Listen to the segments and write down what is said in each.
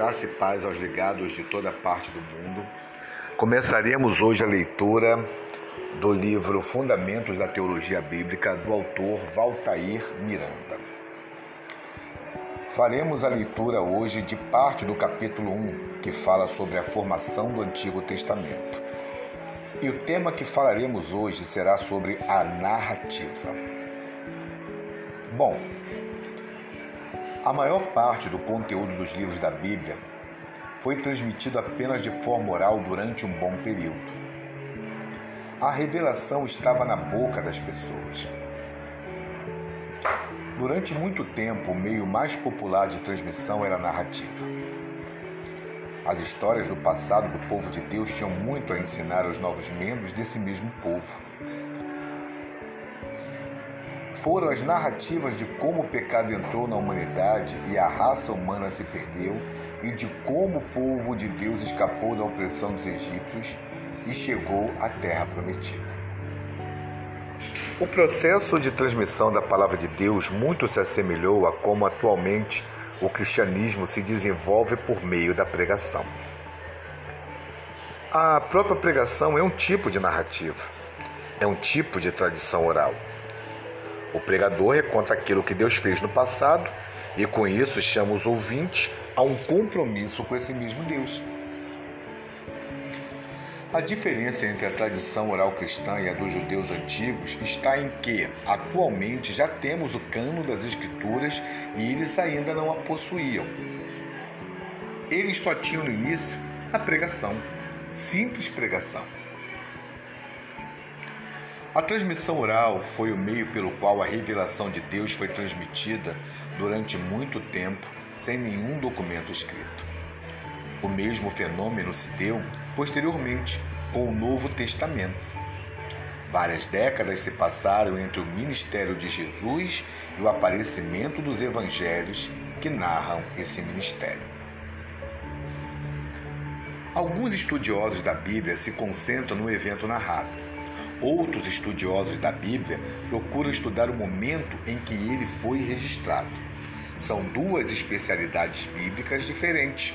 Graça e paz aos ligados de toda parte do mundo. Começaremos hoje a leitura do livro Fundamentos da Teologia Bíblica do autor Valtair Miranda. Faremos a leitura hoje de parte do capítulo 1, que fala sobre a formação do Antigo Testamento. E o tema que falaremos hoje será sobre a narrativa. Bom, a maior parte do conteúdo dos livros da Bíblia foi transmitido apenas de forma oral durante um bom período. A revelação estava na boca das pessoas. Durante muito tempo, o meio mais popular de transmissão era a narrativa. As histórias do passado do povo de Deus tinham muito a ensinar aos novos membros desse mesmo povo foram as narrativas de como o pecado entrou na humanidade e a raça humana se perdeu, e de como o povo de Deus escapou da opressão dos egípcios e chegou à terra prometida. O processo de transmissão da palavra de Deus muito se assemelhou a como atualmente o cristianismo se desenvolve por meio da pregação. A própria pregação é um tipo de narrativa, é um tipo de tradição oral. O pregador reconta aquilo que Deus fez no passado e com isso chama os ouvintes a um compromisso com esse mesmo Deus. A diferença entre a tradição oral cristã e a dos judeus antigos está em que, atualmente, já temos o cano das Escrituras e eles ainda não a possuíam. Eles só tinham no início a pregação, simples pregação. A transmissão oral foi o meio pelo qual a revelação de Deus foi transmitida durante muito tempo sem nenhum documento escrito. O mesmo fenômeno se deu posteriormente com o Novo Testamento. Várias décadas se passaram entre o ministério de Jesus e o aparecimento dos evangelhos que narram esse ministério. Alguns estudiosos da Bíblia se concentram no evento narrado Outros estudiosos da Bíblia procuram estudar o momento em que ele foi registrado. São duas especialidades bíblicas diferentes.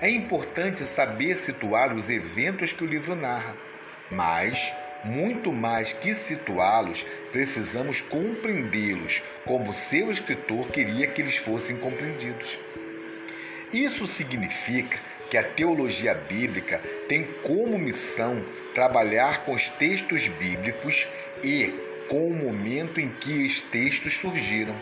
É importante saber situar os eventos que o livro narra, mas, muito mais que situá-los, precisamos compreendê-los como seu escritor queria que eles fossem compreendidos. Isso significa que a teologia bíblica tem como missão trabalhar com os textos bíblicos e com o momento em que os textos surgiram.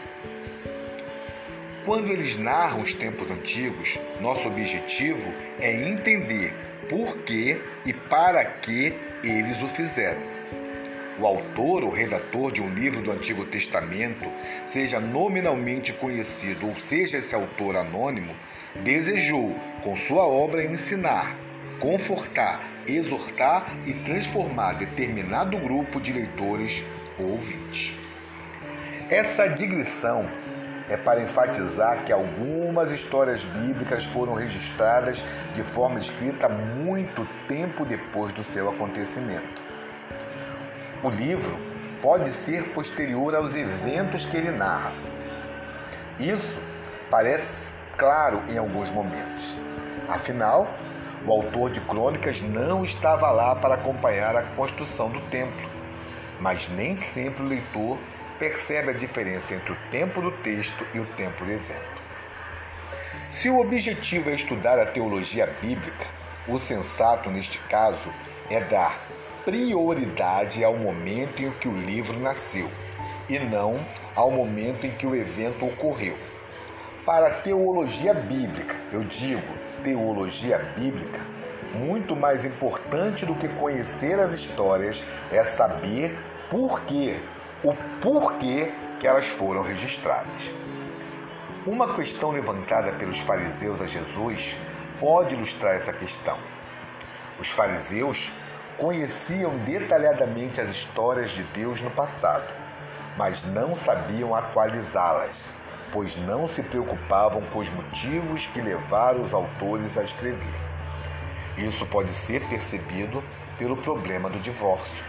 Quando eles narram os tempos antigos, nosso objetivo é entender por que e para que eles o fizeram. O autor ou redator de um livro do Antigo Testamento, seja nominalmente conhecido ou seja esse autor anônimo, desejou, com sua obra, ensinar, confortar, exortar e transformar determinado grupo de leitores ou ouvintes. Essa digressão é para enfatizar que algumas histórias bíblicas foram registradas de forma escrita muito tempo depois do seu acontecimento. O livro pode ser posterior aos eventos que ele narra. Isso parece claro em alguns momentos. Afinal, o autor de crônicas não estava lá para acompanhar a construção do templo, mas nem sempre o leitor percebe a diferença entre o tempo do texto e o tempo do evento. Se o objetivo é estudar a teologia bíblica, o sensato neste caso é dar prioridade ao momento em que o livro nasceu e não ao momento em que o evento ocorreu. Para a teologia bíblica, eu digo teologia bíblica, muito mais importante do que conhecer as histórias é saber por quê, o porquê que elas foram registradas. Uma questão levantada pelos fariseus a Jesus pode ilustrar essa questão. Os fariseus conheciam detalhadamente as histórias de Deus no passado, mas não sabiam atualizá-las pois não se preocupavam com os motivos que levaram os autores a escrever. Isso pode ser percebido pelo problema do divórcio.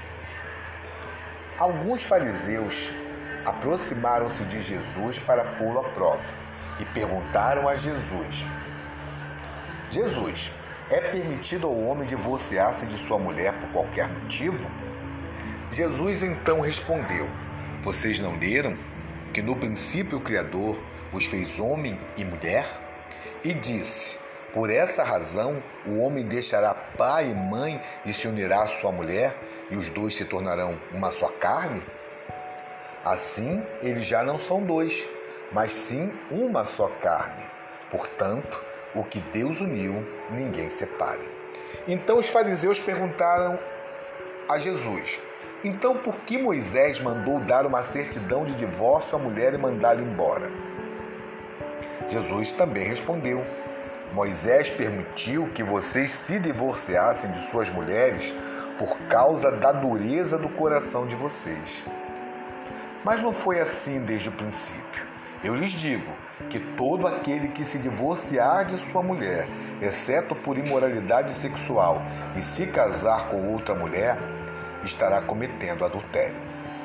Alguns fariseus aproximaram-se de Jesus para pô-lo à prova e perguntaram a Jesus: Jesus, é permitido ao homem divorciar-se de sua mulher por qualquer motivo? Jesus então respondeu: Vocês não leram que no princípio o Criador os fez homem e mulher? E disse: Por essa razão o homem deixará pai e mãe e se unirá à sua mulher, e os dois se tornarão uma só carne? Assim, eles já não são dois, mas sim uma só carne. Portanto, o que Deus uniu, ninguém separe. Então os fariseus perguntaram a Jesus: então, por que Moisés mandou dar uma certidão de divórcio à mulher e mandá-la embora? Jesus também respondeu: Moisés permitiu que vocês se divorciassem de suas mulheres por causa da dureza do coração de vocês. Mas não foi assim desde o princípio. Eu lhes digo que todo aquele que se divorciar de sua mulher, exceto por imoralidade sexual, e se casar com outra mulher, estará cometendo adultério.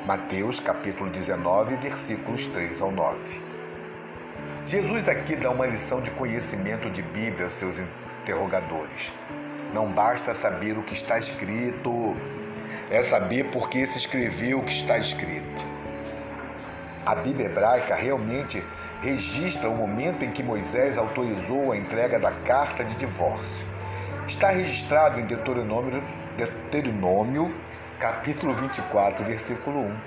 Mateus capítulo 19, versículos 3 ao 9. Jesus aqui dá uma lição de conhecimento de Bíblia aos seus interrogadores. Não basta saber o que está escrito, é saber por que se escreveu o que está escrito. A Bíblia hebraica realmente registra o momento em que Moisés autorizou a entrega da carta de divórcio. Está registrado em Deuteronômio, Deuteronômio capítulo 24, versículo 1.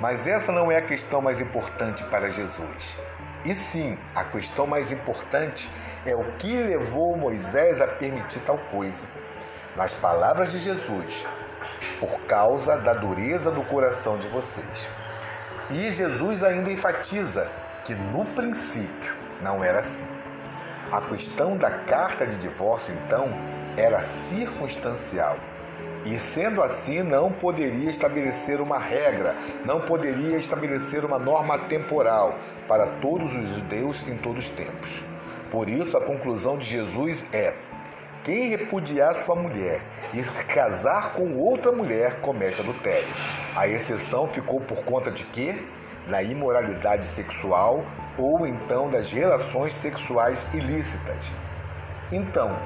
Mas essa não é a questão mais importante para Jesus. E sim, a questão mais importante é o que levou Moisés a permitir tal coisa. Nas palavras de Jesus, por causa da dureza do coração de vocês. E Jesus ainda enfatiza que no princípio não era assim. A questão da carta de divórcio, então, era circunstancial e sendo assim, não poderia estabelecer uma regra, não poderia estabelecer uma norma temporal para todos os judeus em todos os tempos. Por isso, a conclusão de Jesus é: quem repudiar sua mulher e casar com outra mulher comete adultério. A exceção ficou por conta de quê? Na imoralidade sexual ou então das relações sexuais ilícitas. Então,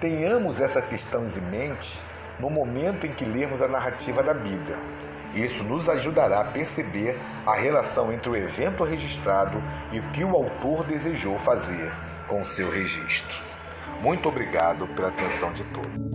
tenhamos essa questão em mente no momento em que lermos a narrativa da Bíblia. Isso nos ajudará a perceber a relação entre o evento registrado e o que o autor desejou fazer com seu registro. Muito obrigado pela atenção de todos.